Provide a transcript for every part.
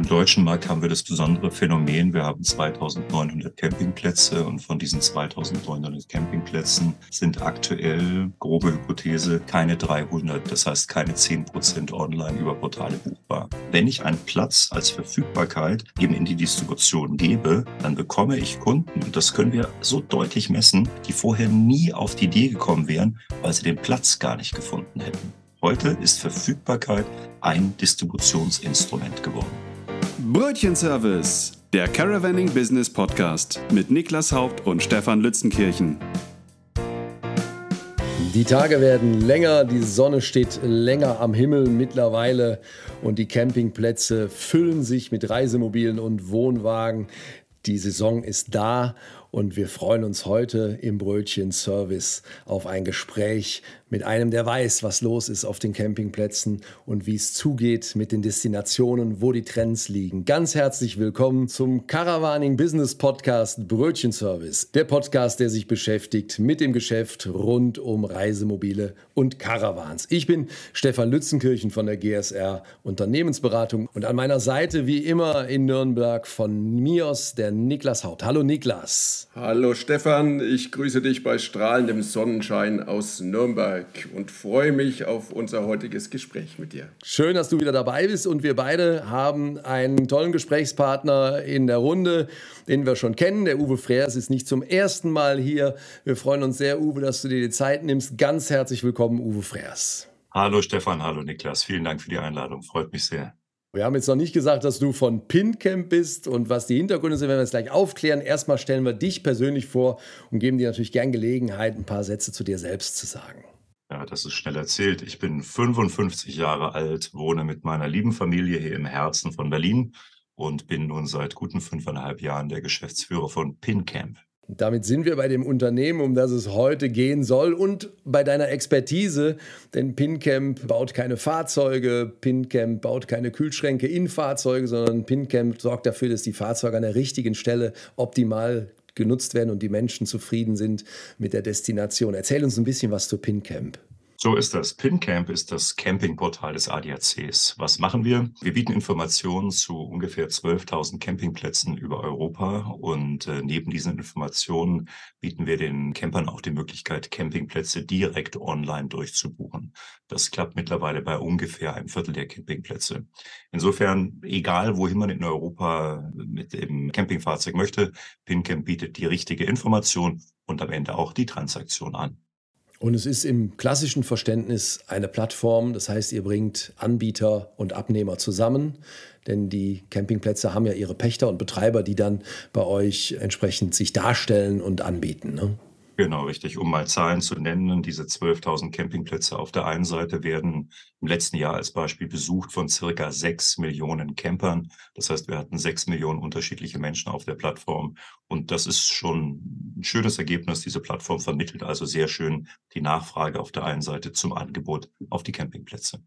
Im deutschen Markt haben wir das besondere Phänomen, wir haben 2900 Campingplätze und von diesen 2900 Campingplätzen sind aktuell, grobe Hypothese, keine 300, das heißt keine 10% online über Portale buchbar. Wenn ich einen Platz als Verfügbarkeit eben in die Distribution gebe, dann bekomme ich Kunden, und das können wir so deutlich messen, die vorher nie auf die Idee gekommen wären, weil sie den Platz gar nicht gefunden hätten. Heute ist Verfügbarkeit ein Distributionsinstrument geworden. Brötchenservice, der Caravanning Business Podcast mit Niklas Haupt und Stefan Lützenkirchen. Die Tage werden länger, die Sonne steht länger am Himmel mittlerweile und die Campingplätze füllen sich mit Reisemobilen und Wohnwagen. Die Saison ist da und wir freuen uns heute im Brötchen-Service auf ein Gespräch mit einem, der weiß, was los ist auf den Campingplätzen und wie es zugeht mit den Destinationen, wo die Trends liegen. Ganz herzlich willkommen zum Caravaning Business Podcast Brötchen-Service. Der Podcast, der sich beschäftigt mit dem Geschäft rund um Reisemobile und Caravans. Ich bin Stefan Lützenkirchen von der GSR Unternehmensberatung und an meiner Seite wie immer in Nürnberg von Mios der Niklas Haut. Hallo Niklas. Hallo Stefan, ich grüße dich bei strahlendem Sonnenschein aus Nürnberg und freue mich auf unser heutiges Gespräch mit dir. Schön, dass du wieder dabei bist und wir beide haben einen tollen Gesprächspartner in der Runde, den wir schon kennen. Der Uwe Freers ist nicht zum ersten Mal hier. Wir freuen uns sehr, Uwe, dass du dir die Zeit nimmst. Ganz herzlich willkommen, Uwe Freers. Hallo Stefan, hallo Niklas. Vielen Dank für die Einladung. Freut mich sehr. Wir haben jetzt noch nicht gesagt, dass du von PinCamp bist und was die Hintergründe sind, werden wir jetzt gleich aufklären. Erstmal stellen wir dich persönlich vor und geben dir natürlich gern Gelegenheit, ein paar Sätze zu dir selbst zu sagen. Ja, das ist schnell erzählt. Ich bin 55 Jahre alt, wohne mit meiner lieben Familie hier im Herzen von Berlin und bin nun seit guten fünfeinhalb Jahren der Geschäftsführer von PinCamp. Damit sind wir bei dem Unternehmen, um das es heute gehen soll und bei deiner Expertise, denn PinCamp baut keine Fahrzeuge, PinCamp baut keine Kühlschränke in Fahrzeuge, sondern PinCamp sorgt dafür, dass die Fahrzeuge an der richtigen Stelle optimal genutzt werden und die Menschen zufrieden sind mit der Destination. Erzähl uns ein bisschen was zu PinCamp. So ist das. PinCamp ist das Campingportal des ADACs. Was machen wir? Wir bieten Informationen zu ungefähr 12.000 Campingplätzen über Europa und äh, neben diesen Informationen bieten wir den Campern auch die Möglichkeit, Campingplätze direkt online durchzubuchen. Das klappt mittlerweile bei ungefähr einem Viertel der Campingplätze. Insofern, egal wohin man in Europa mit dem Campingfahrzeug möchte, PinCamp bietet die richtige Information und am Ende auch die Transaktion an. Und es ist im klassischen Verständnis eine Plattform, das heißt, ihr bringt Anbieter und Abnehmer zusammen, denn die Campingplätze haben ja ihre Pächter und Betreiber, die dann bei euch entsprechend sich darstellen und anbieten. Ne? Genau, richtig. Um mal Zahlen zu nennen, diese 12.000 Campingplätze auf der einen Seite werden im letzten Jahr als Beispiel besucht von circa 6 Millionen Campern. Das heißt, wir hatten 6 Millionen unterschiedliche Menschen auf der Plattform. Und das ist schon ein schönes Ergebnis. Diese Plattform vermittelt also sehr schön die Nachfrage auf der einen Seite zum Angebot auf die Campingplätze.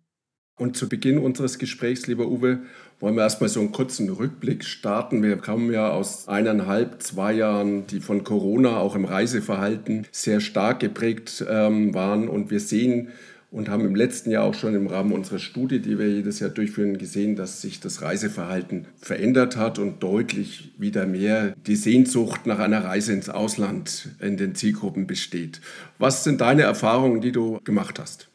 Und zu Beginn unseres Gesprächs, lieber Uwe, wollen wir erstmal so einen kurzen Rückblick starten. Wir kommen ja aus eineinhalb, zwei Jahren, die von Corona auch im Reiseverhalten sehr stark geprägt ähm, waren. Und wir sehen und haben im letzten Jahr auch schon im Rahmen unserer Studie, die wir jedes Jahr durchführen, gesehen, dass sich das Reiseverhalten verändert hat und deutlich wieder mehr die Sehnsucht nach einer Reise ins Ausland in den Zielgruppen besteht. Was sind deine Erfahrungen, die du gemacht hast?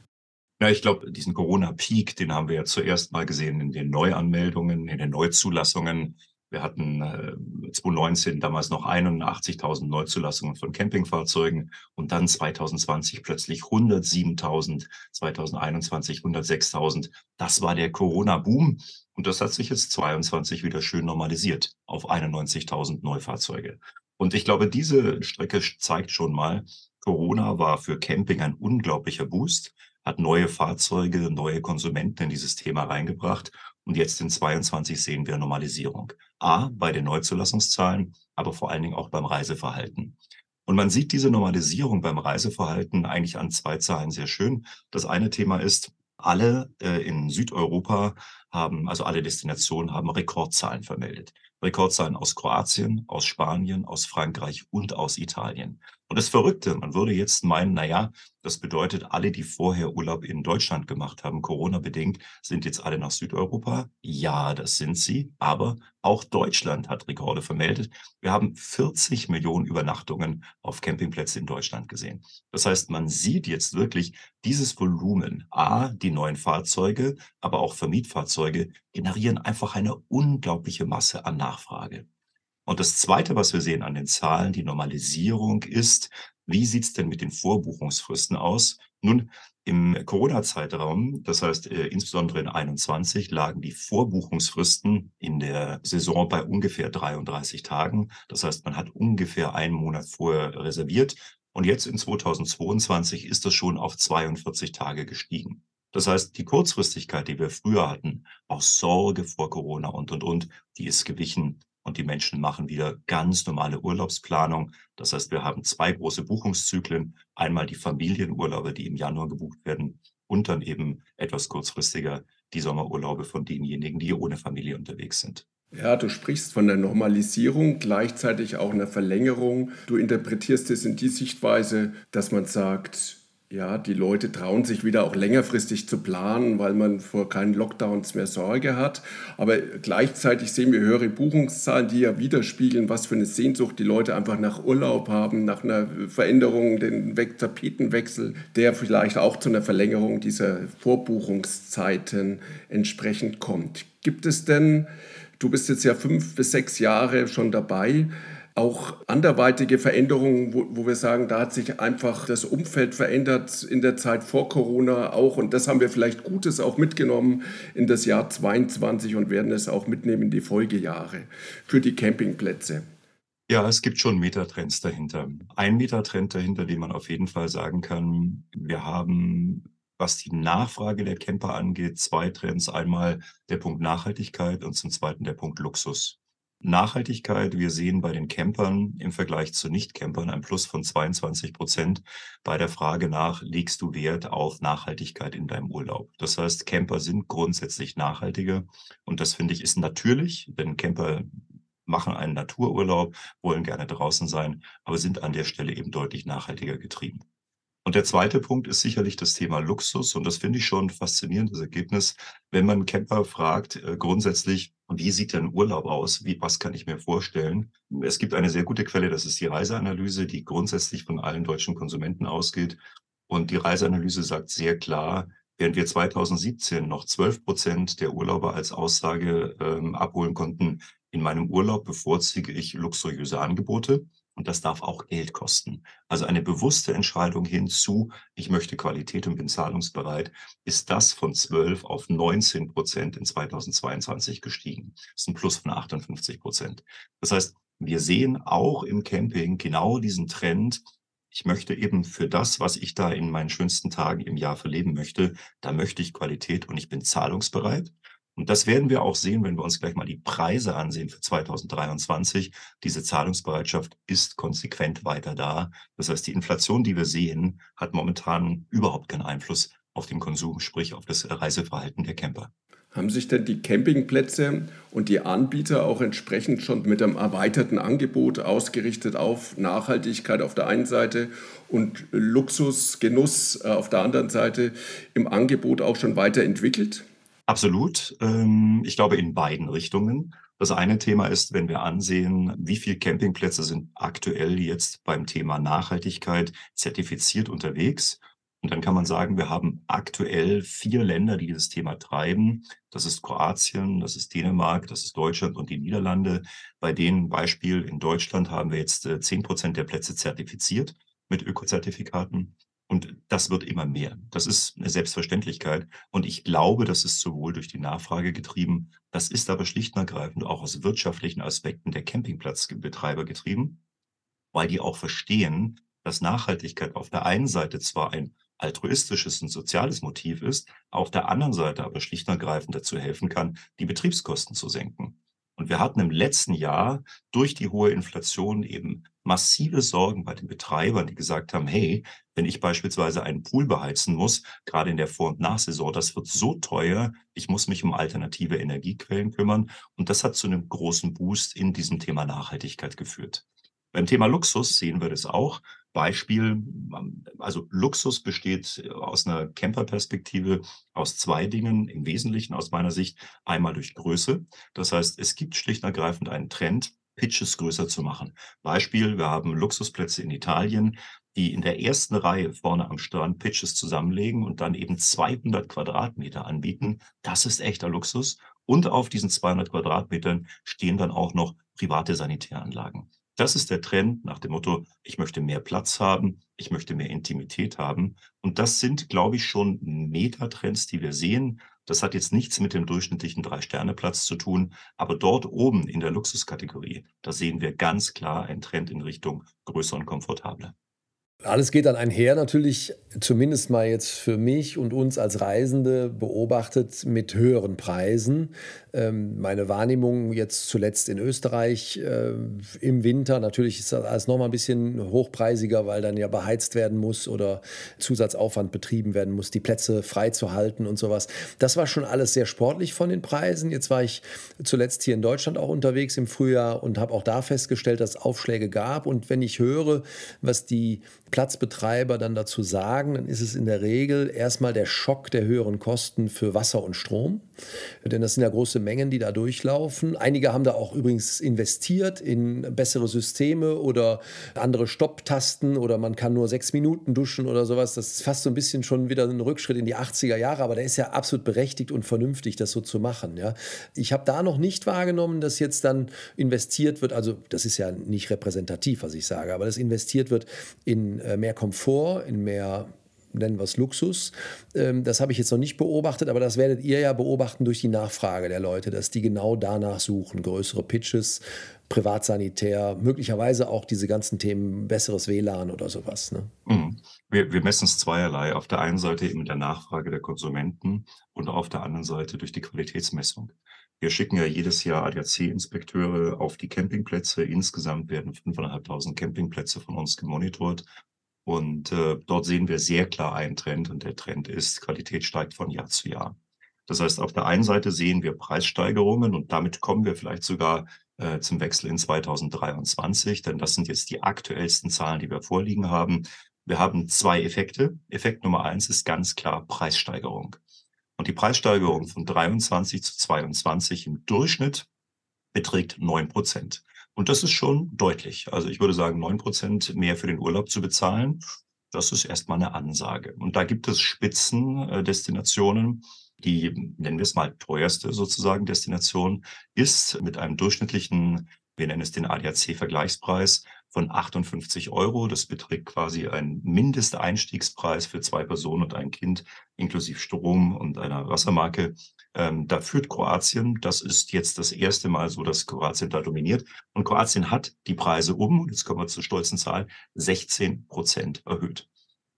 Ja, ich glaube, diesen Corona-Peak, den haben wir ja zuerst mal gesehen in den Neuanmeldungen, in den Neuzulassungen. Wir hatten äh, 2019 damals noch 81.000 Neuzulassungen von Campingfahrzeugen und dann 2020 plötzlich 107.000, 2021 106.000. Das war der Corona-Boom und das hat sich jetzt 22 wieder schön normalisiert auf 91.000 Neufahrzeuge. Und ich glaube, diese Strecke zeigt schon mal, Corona war für Camping ein unglaublicher Boost hat neue Fahrzeuge, neue Konsumenten in dieses Thema reingebracht. Und jetzt in 22 sehen wir Normalisierung. A, bei den Neuzulassungszahlen, aber vor allen Dingen auch beim Reiseverhalten. Und man sieht diese Normalisierung beim Reiseverhalten eigentlich an zwei Zahlen sehr schön. Das eine Thema ist, alle äh, in Südeuropa haben, also alle Destinationen haben Rekordzahlen vermeldet. Rekordzahlen aus Kroatien, aus Spanien, aus Frankreich und aus Italien. Und das Verrückte, man würde jetzt meinen, na ja, das bedeutet, alle, die vorher Urlaub in Deutschland gemacht haben, Corona-bedingt, sind jetzt alle nach Südeuropa. Ja, das sind sie. Aber auch Deutschland hat Rekorde vermeldet. Wir haben 40 Millionen Übernachtungen auf Campingplätzen in Deutschland gesehen. Das heißt, man sieht jetzt wirklich dieses Volumen. A, die neuen Fahrzeuge, aber auch Vermietfahrzeuge generieren einfach eine unglaubliche Masse an Nachfrage. Und das Zweite, was wir sehen an den Zahlen, die Normalisierung ist, wie sieht's denn mit den Vorbuchungsfristen aus? Nun, im Corona-Zeitraum, das heißt äh, insbesondere in 21, lagen die Vorbuchungsfristen in der Saison bei ungefähr 33 Tagen. Das heißt, man hat ungefähr einen Monat vorher reserviert. Und jetzt in 2022 ist das schon auf 42 Tage gestiegen. Das heißt, die Kurzfristigkeit, die wir früher hatten, aus Sorge vor Corona und, und, und, die ist gewichen und die Menschen machen wieder ganz normale Urlaubsplanung. Das heißt, wir haben zwei große Buchungszyklen. Einmal die Familienurlaube, die im Januar gebucht werden und dann eben etwas kurzfristiger die Sommerurlaube von denjenigen, die ohne Familie unterwegs sind. Ja, du sprichst von der Normalisierung, gleichzeitig auch einer Verlängerung. Du interpretierst es in die Sichtweise, dass man sagt, ja, die Leute trauen sich wieder auch längerfristig zu planen, weil man vor keinen Lockdowns mehr Sorge hat. Aber gleichzeitig sehen wir höhere Buchungszahlen, die ja widerspiegeln, was für eine Sehnsucht die Leute einfach nach Urlaub haben, nach einer Veränderung, den Tapetenwechsel, der vielleicht auch zu einer Verlängerung dieser Vorbuchungszeiten entsprechend kommt. Gibt es denn, du bist jetzt ja fünf bis sechs Jahre schon dabei, auch anderweitige Veränderungen, wo, wo, wir sagen, da hat sich einfach das Umfeld verändert in der Zeit vor Corona auch. Und das haben wir vielleicht Gutes auch mitgenommen in das Jahr 22 und werden es auch mitnehmen in die Folgejahre für die Campingplätze. Ja, es gibt schon Metatrends dahinter. Ein Metatrend dahinter, den man auf jeden Fall sagen kann, wir haben was die Nachfrage der Camper angeht, zwei Trends. Einmal der Punkt Nachhaltigkeit und zum zweiten der Punkt Luxus. Nachhaltigkeit. Wir sehen bei den Campern im Vergleich zu Nicht-Campern ein Plus von 22 Prozent bei der Frage nach, legst du Wert auf Nachhaltigkeit in deinem Urlaub? Das heißt, Camper sind grundsätzlich nachhaltiger und das finde ich ist natürlich, denn Camper machen einen Natururlaub, wollen gerne draußen sein, aber sind an der Stelle eben deutlich nachhaltiger getrieben. Und der zweite Punkt ist sicherlich das Thema Luxus. Und das finde ich schon ein faszinierendes Ergebnis, wenn man Camper fragt, äh, grundsätzlich, wie sieht denn Urlaub aus? Wie, was kann ich mir vorstellen? Es gibt eine sehr gute Quelle, das ist die Reiseanalyse, die grundsätzlich von allen deutschen Konsumenten ausgeht. Und die Reiseanalyse sagt sehr klar, während wir 2017 noch 12 Prozent der Urlauber als Aussage ähm, abholen konnten, in meinem Urlaub bevorzuge ich luxuriöse Angebote. Und das darf auch Geld kosten. Also eine bewusste Entscheidung hinzu, ich möchte Qualität und bin zahlungsbereit, ist das von 12 auf 19 Prozent in 2022 gestiegen. Das ist ein Plus von 58 Prozent. Das heißt, wir sehen auch im Camping genau diesen Trend. Ich möchte eben für das, was ich da in meinen schönsten Tagen im Jahr verleben möchte, da möchte ich Qualität und ich bin zahlungsbereit. Und das werden wir auch sehen, wenn wir uns gleich mal die Preise ansehen für 2023. Diese Zahlungsbereitschaft ist konsequent weiter da. Das heißt, die Inflation, die wir sehen, hat momentan überhaupt keinen Einfluss auf den Konsum, sprich auf das Reiseverhalten der Camper. Haben sich denn die Campingplätze und die Anbieter auch entsprechend schon mit einem erweiterten Angebot ausgerichtet auf Nachhaltigkeit auf der einen Seite und Luxus, Genuss äh, auf der anderen Seite im Angebot auch schon weiterentwickelt? Absolut. Ähm, ich glaube in beiden Richtungen. Das eine Thema ist, wenn wir ansehen, wie viele Campingplätze sind aktuell jetzt beim Thema Nachhaltigkeit zertifiziert unterwegs. Und dann kann man sagen, wir haben aktuell vier Länder, die dieses Thema treiben. Das ist Kroatien, das ist Dänemark, das ist Deutschland und die Niederlande. Bei denen Beispiel in Deutschland haben wir jetzt äh, zehn Prozent der Plätze zertifiziert mit Ökozertifikaten. Und das wird immer mehr. Das ist eine Selbstverständlichkeit. Und ich glaube, das ist sowohl durch die Nachfrage getrieben, das ist aber schlicht und ergreifend auch aus wirtschaftlichen Aspekten der Campingplatzbetreiber getrieben, weil die auch verstehen, dass Nachhaltigkeit auf der einen Seite zwar ein altruistisches und soziales Motiv ist, auf der anderen Seite aber schlicht und ergreifend dazu helfen kann, die Betriebskosten zu senken. Wir hatten im letzten Jahr durch die hohe Inflation eben massive Sorgen bei den Betreibern, die gesagt haben, hey, wenn ich beispielsweise einen Pool beheizen muss, gerade in der Vor- und Nachsaison, das wird so teuer, ich muss mich um alternative Energiequellen kümmern. Und das hat zu einem großen Boost in diesem Thema Nachhaltigkeit geführt. Beim Thema Luxus sehen wir das auch. Beispiel, also Luxus besteht aus einer Camperperspektive aus zwei Dingen, im Wesentlichen aus meiner Sicht. Einmal durch Größe. Das heißt, es gibt schlicht und ergreifend einen Trend, Pitches größer zu machen. Beispiel, wir haben Luxusplätze in Italien, die in der ersten Reihe vorne am Strand Pitches zusammenlegen und dann eben 200 Quadratmeter anbieten. Das ist echter Luxus. Und auf diesen 200 Quadratmetern stehen dann auch noch private Sanitäranlagen. Das ist der Trend nach dem Motto, ich möchte mehr Platz haben, ich möchte mehr Intimität haben. Und das sind, glaube ich, schon Metatrends, die wir sehen. Das hat jetzt nichts mit dem durchschnittlichen Drei-Sterne-Platz zu tun, aber dort oben in der Luxuskategorie, da sehen wir ganz klar einen Trend in Richtung größer und komfortabler. Alles geht dann einher natürlich, zumindest mal jetzt für mich und uns als Reisende beobachtet, mit höheren Preisen. Ähm, meine Wahrnehmung jetzt zuletzt in Österreich äh, im Winter, natürlich ist das alles noch mal ein bisschen hochpreisiger, weil dann ja beheizt werden muss oder Zusatzaufwand betrieben werden muss, die Plätze freizuhalten und sowas. Das war schon alles sehr sportlich von den Preisen. Jetzt war ich zuletzt hier in Deutschland auch unterwegs im Frühjahr und habe auch da festgestellt, dass es Aufschläge gab. Und wenn ich höre, was die Platzbetreiber dann dazu sagen, dann ist es in der Regel erstmal der Schock der höheren Kosten für Wasser und Strom. Denn das sind ja große Mengen, die da durchlaufen. Einige haben da auch übrigens investiert in bessere Systeme oder andere Stopptasten oder man kann nur sechs Minuten duschen oder sowas. Das ist fast so ein bisschen schon wieder ein Rückschritt in die 80er Jahre, aber der ist ja absolut berechtigt und vernünftig, das so zu machen. Ja. Ich habe da noch nicht wahrgenommen, dass jetzt dann investiert wird, also das ist ja nicht repräsentativ, was ich sage, aber dass investiert wird in äh, mehr Komfort, in mehr nennen wir es Luxus. Ähm, das habe ich jetzt noch nicht beobachtet, aber das werdet ihr ja beobachten durch die Nachfrage der Leute, dass die genau danach suchen. Größere Pitches, Privatsanitär, möglicherweise auch diese ganzen Themen besseres WLAN oder sowas. Ne? Mhm. Wir, wir messen es zweierlei. Auf der einen Seite eben der Nachfrage der Konsumenten und auf der anderen Seite durch die Qualitätsmessung. Wir schicken ja jedes Jahr ADAC-Inspekteure auf die Campingplätze. Insgesamt werden 5.500 Campingplätze von uns gemonitort. Und äh, dort sehen wir sehr klar einen Trend und der Trend ist, Qualität steigt von Jahr zu Jahr. Das heißt, auf der einen Seite sehen wir Preissteigerungen und damit kommen wir vielleicht sogar äh, zum Wechsel in 2023, denn das sind jetzt die aktuellsten Zahlen, die wir vorliegen haben. Wir haben zwei Effekte. Effekt Nummer eins ist ganz klar Preissteigerung. Und die Preissteigerung von 23 zu 22 im Durchschnitt beträgt neun Prozent. Und das ist schon deutlich. Also ich würde sagen, neun Prozent mehr für den Urlaub zu bezahlen, das ist erstmal eine Ansage. Und da gibt es Spitzendestinationen, die, nennen wir es mal, teuerste sozusagen Destination ist mit einem durchschnittlichen, wir nennen es den ADAC-Vergleichspreis von 58 Euro. Das beträgt quasi ein Mindesteinstiegspreis für zwei Personen und ein Kind inklusive Strom und einer Wassermarke ähm, da führt Kroatien. Das ist jetzt das erste Mal so, dass Kroatien da dominiert. Und Kroatien hat die Preise um, und jetzt kommen wir zur stolzen Zahl, 16 Prozent erhöht.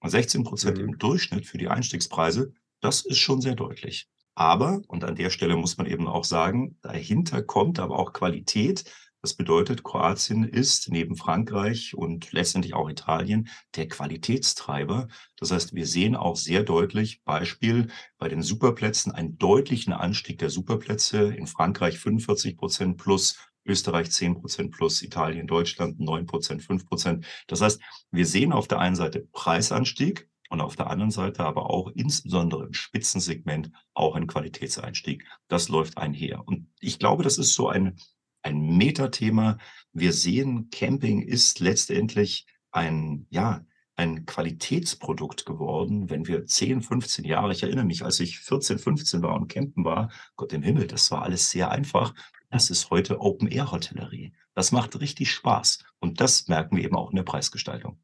Und 16 Prozent mhm. im Durchschnitt für die Einstiegspreise, das ist schon sehr deutlich. Aber, und an der Stelle muss man eben auch sagen, dahinter kommt aber auch Qualität. Das bedeutet, Kroatien ist neben Frankreich und letztendlich auch Italien der Qualitätstreiber. Das heißt, wir sehen auch sehr deutlich Beispiel bei den Superplätzen einen deutlichen Anstieg der Superplätze. In Frankreich 45 Prozent plus, Österreich 10 Prozent plus, Italien, Deutschland 9 Prozent, 5 Prozent. Das heißt, wir sehen auf der einen Seite Preisanstieg und auf der anderen Seite aber auch insbesondere im Spitzensegment auch ein Qualitätseinstieg. Das läuft einher. Und ich glaube, das ist so ein ein Metathema. Wir sehen, Camping ist letztendlich ein, ja, ein Qualitätsprodukt geworden. Wenn wir 10, 15 Jahre, ich erinnere mich, als ich 14, 15 war und campen war, Gott im Himmel, das war alles sehr einfach. Das ist heute Open-Air-Hotellerie. Das macht richtig Spaß. Und das merken wir eben auch in der Preisgestaltung.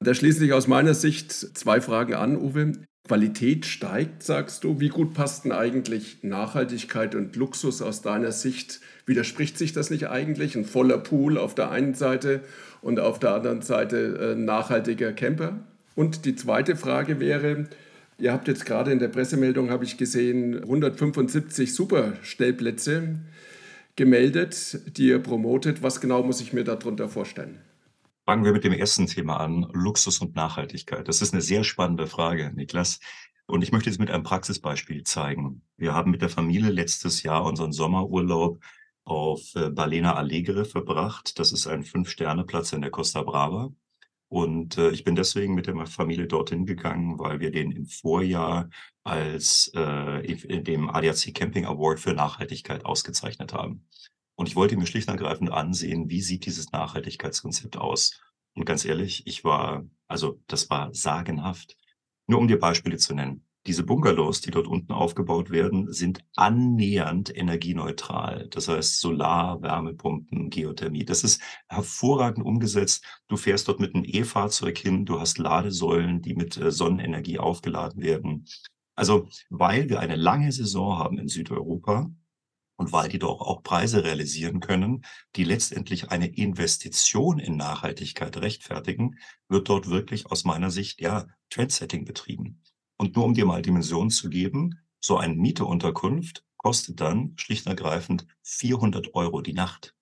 Da schließe ich aus meiner Sicht zwei Fragen an, Uwe. Qualität steigt, sagst du. Wie gut passt denn eigentlich Nachhaltigkeit und Luxus aus deiner Sicht? Widerspricht sich das nicht eigentlich? Ein voller Pool auf der einen Seite und auf der anderen Seite äh, nachhaltiger Camper? Und die zweite Frage wäre, ihr habt jetzt gerade in der Pressemeldung, habe ich gesehen, 175 Superstellplätze gemeldet, die ihr promotet. Was genau muss ich mir darunter vorstellen? Fangen wir mit dem ersten Thema an, Luxus und Nachhaltigkeit. Das ist eine sehr spannende Frage, Niklas. Und ich möchte es mit einem Praxisbeispiel zeigen. Wir haben mit der Familie letztes Jahr unseren Sommerurlaub auf äh, Balena Alegre verbracht. Das ist ein Fünf-Sterne-Platz in der Costa Brava. Und äh, ich bin deswegen mit der Familie dorthin gegangen, weil wir den im Vorjahr als äh, dem ADAC Camping Award für Nachhaltigkeit ausgezeichnet haben. Und ich wollte mir schlicht und ergreifend ansehen, wie sieht dieses Nachhaltigkeitskonzept aus. Und ganz ehrlich, ich war, also das war sagenhaft. Nur um dir Beispiele zu nennen. Diese Bungalows, die dort unten aufgebaut werden, sind annähernd energieneutral. Das heißt Solar, Wärmepumpen, Geothermie. Das ist hervorragend umgesetzt. Du fährst dort mit einem E-Fahrzeug hin. Du hast Ladesäulen, die mit äh, Sonnenenergie aufgeladen werden. Also, weil wir eine lange Saison haben in Südeuropa, und weil die doch auch Preise realisieren können, die letztendlich eine Investition in Nachhaltigkeit rechtfertigen, wird dort wirklich aus meiner Sicht ja Trendsetting betrieben. Und nur um dir mal Dimensionen zu geben, so eine Mieteunterkunft kostet dann schlicht und ergreifend 400 Euro die Nacht.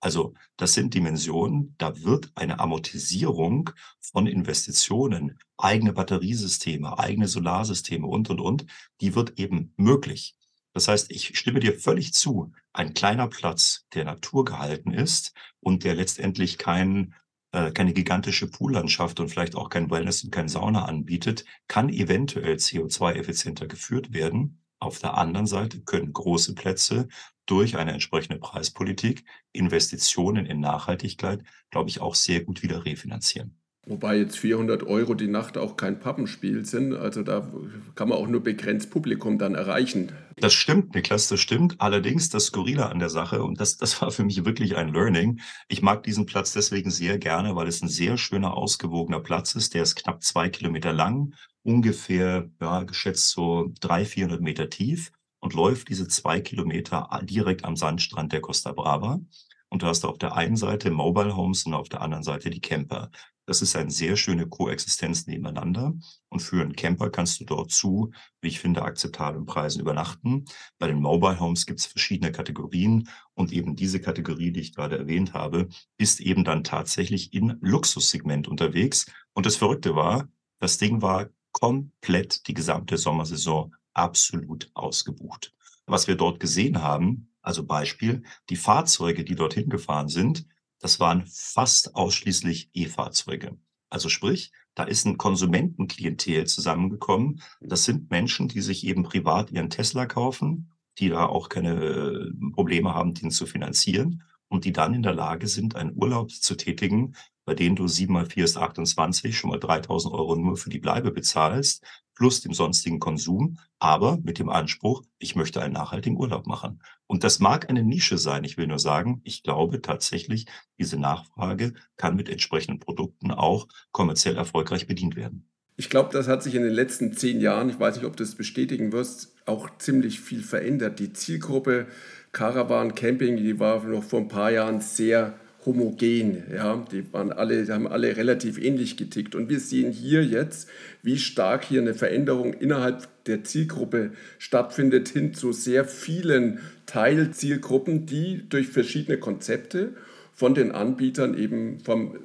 Also das sind Dimensionen, da wird eine Amortisierung von Investitionen, eigene Batteriesysteme, eigene Solarsysteme und, und, und, die wird eben möglich. Das heißt, ich stimme dir völlig zu, ein kleiner Platz, der naturgehalten ist und der letztendlich kein äh, keine gigantische Poollandschaft und vielleicht auch kein Wellness und kein Sauna anbietet, kann eventuell CO2-effizienter geführt werden. Auf der anderen Seite können große Plätze durch eine entsprechende Preispolitik Investitionen in Nachhaltigkeit, glaube ich, auch sehr gut wieder refinanzieren. Wobei jetzt 400 Euro die Nacht auch kein Pappenspiel sind. Also da kann man auch nur begrenzt Publikum dann erreichen. Das stimmt, Niklas, das stimmt. Allerdings das Skurrile an der Sache, und das, das war für mich wirklich ein Learning. Ich mag diesen Platz deswegen sehr gerne, weil es ein sehr schöner, ausgewogener Platz ist. Der ist knapp zwei Kilometer lang, ungefähr, ja, geschätzt so drei, vierhundert Meter tief und läuft diese zwei Kilometer direkt am Sandstrand der Costa Brava. Und du hast auf der einen Seite Mobile Homes und auf der anderen Seite die Camper. Das ist eine sehr schöne Koexistenz nebeneinander. Und für einen Camper kannst du dort zu, wie ich finde, akzeptablen Preisen übernachten. Bei den Mobile Homes gibt es verschiedene Kategorien. Und eben diese Kategorie, die ich gerade erwähnt habe, ist eben dann tatsächlich im Luxussegment unterwegs. Und das Verrückte war, das Ding war komplett die gesamte Sommersaison absolut ausgebucht. Was wir dort gesehen haben, also Beispiel, die Fahrzeuge, die dorthin gefahren sind, das waren fast ausschließlich E-Fahrzeuge. Also sprich, da ist ein Konsumentenklientel zusammengekommen. Das sind Menschen, die sich eben privat ihren Tesla kaufen, die da auch keine äh, Probleme haben, den zu finanzieren und die dann in der Lage sind, einen Urlaub zu tätigen, bei denen du 7 mal 4 ist 28, schon mal 3000 Euro nur für die Bleibe bezahlst, plus dem sonstigen Konsum, aber mit dem Anspruch, ich möchte einen nachhaltigen Urlaub machen. Und das mag eine Nische sein. Ich will nur sagen, ich glaube tatsächlich, diese Nachfrage kann mit entsprechenden Produkten auch kommerziell erfolgreich bedient werden. Ich glaube, das hat sich in den letzten zehn Jahren, ich weiß nicht, ob du das bestätigen wirst, auch ziemlich viel verändert. Die Zielgruppe Caravan Camping, die war noch vor ein paar Jahren sehr homogen. Ja? Die, waren alle, die haben alle relativ ähnlich getickt. Und wir sehen hier jetzt, wie stark hier eine Veränderung innerhalb der Zielgruppe stattfindet, hin zu sehr vielen Teilzielgruppen, die durch verschiedene Konzepte von den Anbietern eben vom,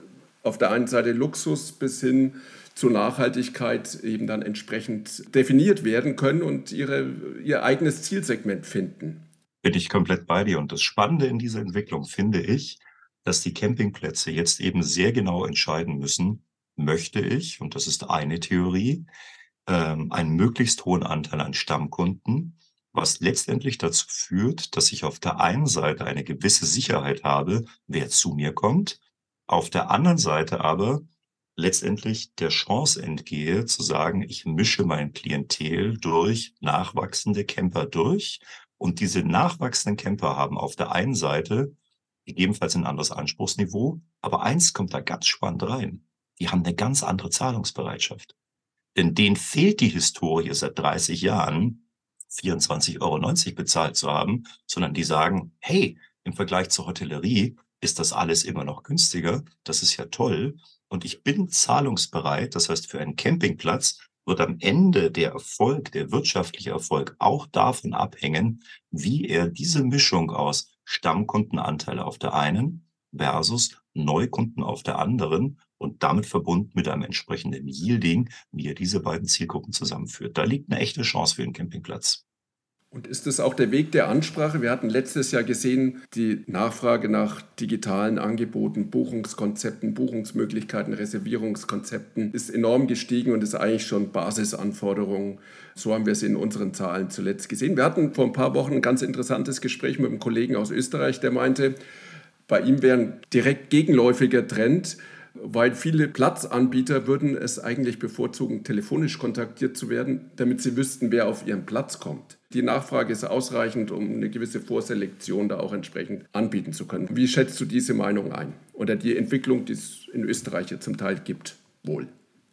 auf der einen Seite Luxus bis hin zur Nachhaltigkeit eben dann entsprechend definiert werden können und ihre, ihr eigenes Zielsegment finden. Bin ich komplett bei dir. Und das Spannende in dieser Entwicklung finde ich, dass die Campingplätze jetzt eben sehr genau entscheiden müssen, möchte ich, und das ist eine Theorie, ähm, einen möglichst hohen Anteil an Stammkunden, was letztendlich dazu führt, dass ich auf der einen Seite eine gewisse Sicherheit habe, wer zu mir kommt, auf der anderen Seite aber letztendlich der Chance entgehe, zu sagen, ich mische mein Klientel durch nachwachsende Camper durch. Und diese nachwachsenden Camper haben auf der einen Seite gegebenenfalls ein anderes Anspruchsniveau. Aber eins kommt da ganz spannend rein. Die haben eine ganz andere Zahlungsbereitschaft. Denn denen fehlt die Historie seit 30 Jahren, 24,90 Euro bezahlt zu haben, sondern die sagen, hey, im Vergleich zur Hotellerie ist das alles immer noch günstiger. Das ist ja toll. Und ich bin zahlungsbereit. Das heißt, für einen Campingplatz wird am Ende der Erfolg, der wirtschaftliche Erfolg auch davon abhängen, wie er diese Mischung aus Stammkundenanteile auf der einen versus Neukunden auf der anderen und damit verbunden mit einem entsprechenden Yielding, wie er diese beiden Zielgruppen zusammenführt. Da liegt eine echte Chance für den Campingplatz. Und ist das auch der Weg der Ansprache? Wir hatten letztes Jahr gesehen, die Nachfrage nach digitalen Angeboten, Buchungskonzepten, Buchungsmöglichkeiten, Reservierungskonzepten ist enorm gestiegen und ist eigentlich schon Basisanforderung. So haben wir es in unseren Zahlen zuletzt gesehen. Wir hatten vor ein paar Wochen ein ganz interessantes Gespräch mit einem Kollegen aus Österreich, der meinte, bei ihm wäre ein direkt gegenläufiger Trend, weil viele Platzanbieter würden es eigentlich bevorzugen, telefonisch kontaktiert zu werden, damit sie wüssten, wer auf ihren Platz kommt. Die Nachfrage ist ausreichend, um eine gewisse Vorselektion da auch entsprechend anbieten zu können. Wie schätzt du diese Meinung ein oder die Entwicklung, die es in Österreich zum Teil gibt, wohl?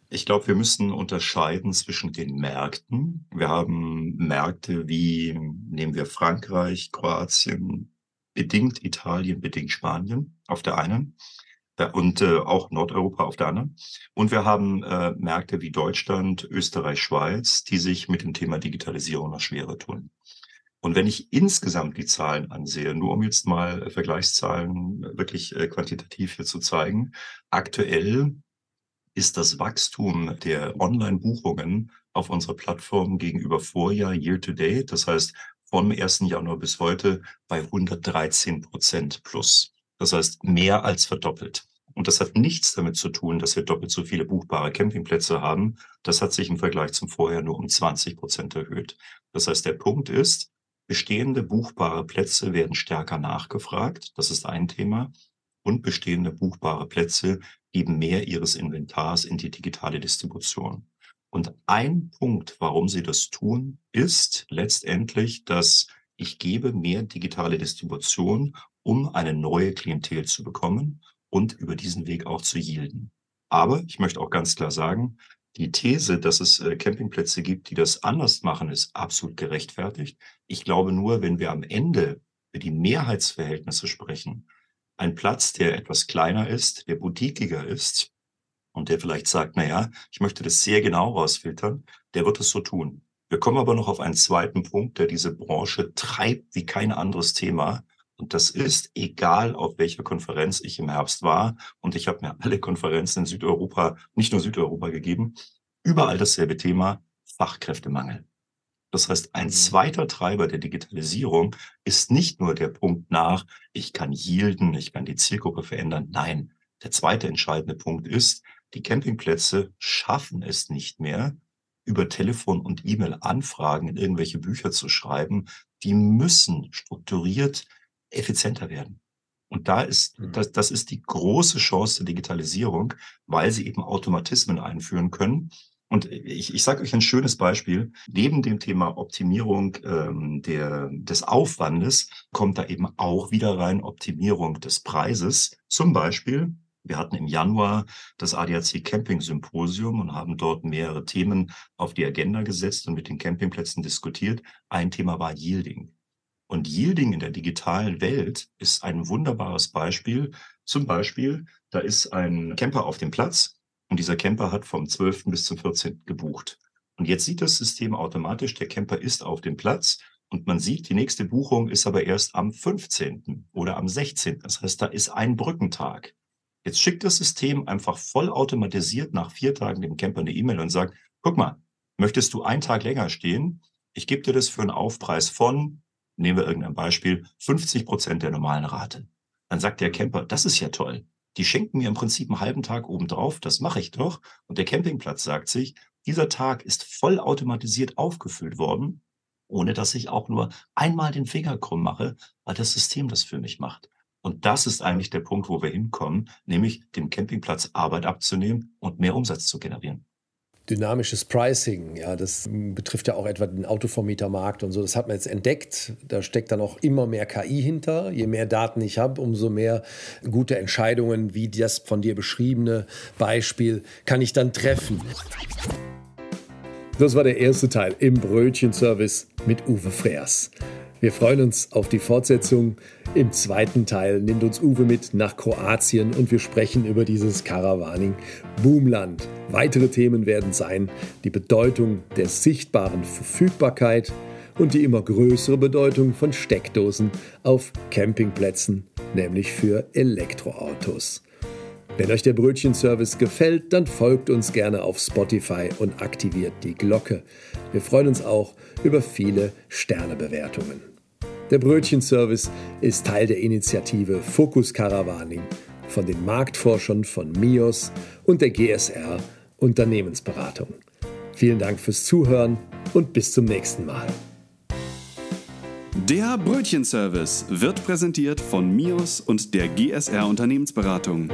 Ich glaube, wir müssen unterscheiden zwischen den Märkten. Wir haben Märkte wie, nehmen wir Frankreich, Kroatien, bedingt Italien, bedingt Spanien auf der einen und äh, auch Nordeuropa auf der anderen. Und wir haben äh, Märkte wie Deutschland, Österreich, Schweiz, die sich mit dem Thema Digitalisierung noch schwerer tun. Und wenn ich insgesamt die Zahlen ansehe, nur um jetzt mal äh, Vergleichszahlen wirklich äh, quantitativ hier zu zeigen, aktuell ist das Wachstum der Online-Buchungen auf unserer Plattform gegenüber Vorjahr Year to Date, das heißt vom 1. Januar bis heute bei 113 Prozent plus. Das heißt, mehr als verdoppelt. Und das hat nichts damit zu tun, dass wir doppelt so viele buchbare Campingplätze haben. Das hat sich im Vergleich zum Vorjahr nur um 20 Prozent erhöht. Das heißt, der Punkt ist, bestehende buchbare Plätze werden stärker nachgefragt. Das ist ein Thema. Und bestehende buchbare Plätze geben mehr ihres Inventars in die digitale Distribution. Und ein Punkt, warum sie das tun, ist letztendlich, dass ich gebe mehr digitale Distribution um eine neue Klientel zu bekommen und über diesen Weg auch zu yielden. Aber ich möchte auch ganz klar sagen, die These, dass es äh, Campingplätze gibt, die das anders machen, ist absolut gerechtfertigt. Ich glaube nur, wenn wir am Ende über die Mehrheitsverhältnisse sprechen, ein Platz, der etwas kleiner ist, der boutiquiger ist und der vielleicht sagt, na ja, ich möchte das sehr genau rausfiltern, der wird es so tun. Wir kommen aber noch auf einen zweiten Punkt, der diese Branche treibt wie kein anderes Thema. Und das ist egal, auf welcher Konferenz ich im Herbst war. Und ich habe mir alle Konferenzen in Südeuropa, nicht nur Südeuropa gegeben, überall dasselbe Thema, Fachkräftemangel. Das heißt, ein mhm. zweiter Treiber der Digitalisierung ist nicht nur der Punkt nach, ich kann yielden, ich kann die Zielgruppe verändern. Nein, der zweite entscheidende Punkt ist, die Campingplätze schaffen es nicht mehr, über Telefon und E-Mail Anfragen in irgendwelche Bücher zu schreiben. Die müssen strukturiert effizienter werden. Und da ist, mhm. das, das ist die große Chance der Digitalisierung, weil sie eben Automatismen einführen können. Und ich, ich sage euch ein schönes Beispiel. Neben dem Thema Optimierung ähm, der, des Aufwandes kommt da eben auch wieder rein Optimierung des Preises. Zum Beispiel, wir hatten im Januar das ADAC Camping Symposium und haben dort mehrere Themen auf die Agenda gesetzt und mit den Campingplätzen diskutiert. Ein Thema war Yielding. Und Yielding in der digitalen Welt ist ein wunderbares Beispiel. Zum Beispiel, da ist ein Camper auf dem Platz und dieser Camper hat vom 12. bis zum 14. gebucht. Und jetzt sieht das System automatisch, der Camper ist auf dem Platz und man sieht, die nächste Buchung ist aber erst am 15. oder am 16. Das heißt, da ist ein Brückentag. Jetzt schickt das System einfach vollautomatisiert nach vier Tagen dem Camper eine E-Mail und sagt, guck mal, möchtest du einen Tag länger stehen? Ich gebe dir das für einen Aufpreis von nehmen wir irgendein Beispiel, 50 Prozent der normalen Rate. Dann sagt der Camper, das ist ja toll. Die schenken mir im Prinzip einen halben Tag obendrauf, das mache ich doch. Und der Campingplatz sagt sich, dieser Tag ist voll automatisiert aufgefüllt worden, ohne dass ich auch nur einmal den Finger krumm mache, weil das System das für mich macht. Und das ist eigentlich der Punkt, wo wir hinkommen, nämlich dem Campingplatz Arbeit abzunehmen und mehr Umsatz zu generieren dynamisches Pricing, ja, das betrifft ja auch etwa den Autovermietermarkt und so. Das hat man jetzt entdeckt. Da steckt dann auch immer mehr KI hinter. Je mehr Daten ich habe, umso mehr gute Entscheidungen, wie das von dir beschriebene Beispiel, kann ich dann treffen. Das war der erste Teil im Brötchenservice mit Uwe Freers. Wir freuen uns auf die Fortsetzung. Im zweiten Teil nimmt uns Uwe mit nach Kroatien und wir sprechen über dieses Caravaning Boomland. Weitere Themen werden sein die Bedeutung der sichtbaren Verfügbarkeit und die immer größere Bedeutung von Steckdosen auf Campingplätzen, nämlich für Elektroautos. Wenn euch der Brötchenservice gefällt, dann folgt uns gerne auf Spotify und aktiviert die Glocke. Wir freuen uns auch über viele Sternebewertungen. Der Brötchenservice ist Teil der Initiative Focus Caravaning von den Marktforschern von MIOS und der GSR Unternehmensberatung. Vielen Dank fürs Zuhören und bis zum nächsten Mal. Der Brötchenservice wird präsentiert von MIOS und der GSR Unternehmensberatung.